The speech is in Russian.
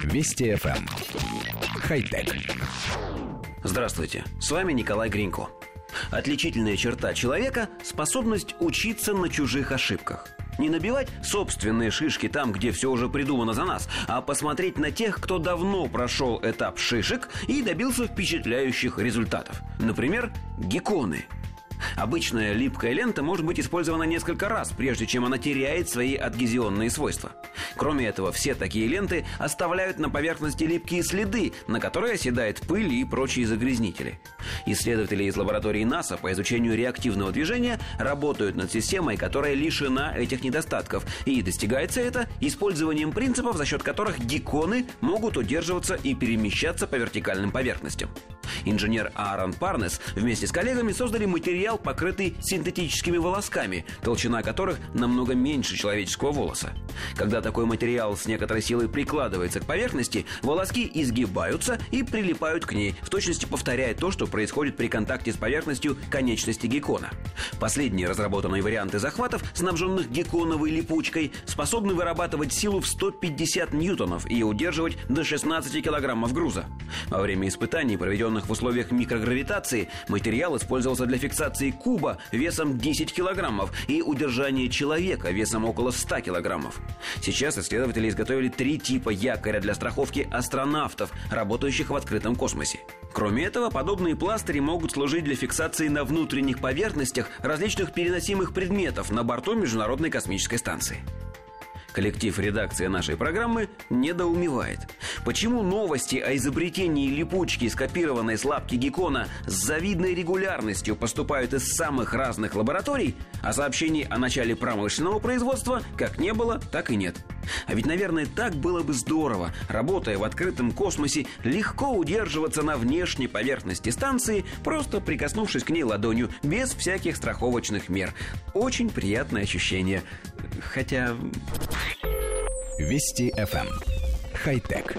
Вести FM. Эм. Хай-тек. Здравствуйте, с вами Николай Гринько. Отличительная черта человека – способность учиться на чужих ошибках. Не набивать собственные шишки там, где все уже придумано за нас, а посмотреть на тех, кто давно прошел этап шишек и добился впечатляющих результатов. Например, гекконы – Обычная липкая лента может быть использована несколько раз, прежде чем она теряет свои адгезионные свойства. Кроме этого, все такие ленты оставляют на поверхности липкие следы, на которые оседает пыль и прочие загрязнители. Исследователи из лаборатории НАСА по изучению реактивного движения работают над системой, которая лишена этих недостатков, и достигается это использованием принципов, за счет которых гекконы могут удерживаться и перемещаться по вертикальным поверхностям. Инженер Аарон Парнес вместе с коллегами создали материал, покрытый синтетическими волосками, толщина которых намного меньше человеческого волоса. Когда такой материал с некоторой силой прикладывается к поверхности, волоски изгибаются и прилипают к ней, в точности повторяя то, что происходит при контакте с поверхностью конечности геккона. Последние разработанные варианты захватов, снабженных гекконовой липучкой, способны вырабатывать силу в 150 ньютонов и удерживать до 16 килограммов груза. Во время испытаний, проведенных в условиях микрогравитации, материал использовался для фиксации куба весом 10 килограммов и удержания человека весом около 100 килограммов. Сейчас исследователи изготовили три типа якоря для страховки астронавтов, работающих в открытом космосе. Кроме этого, подобные пластыри могут служить для фиксации на внутренних поверхностях различных переносимых предметов на борту Международной космической станции. Коллектив редакции нашей программы недоумевает. Почему новости о изобретении липучки, скопированной с лапки геккона, с завидной регулярностью поступают из самых разных лабораторий, а сообщений о начале промышленного производства как не было, так и нет? А ведь, наверное, так было бы здорово, работая в открытом космосе, легко удерживаться на внешней поверхности станции, просто прикоснувшись к ней ладонью, без всяких страховочных мер. Очень приятное ощущение. Хотя... Вести FM хай-тек.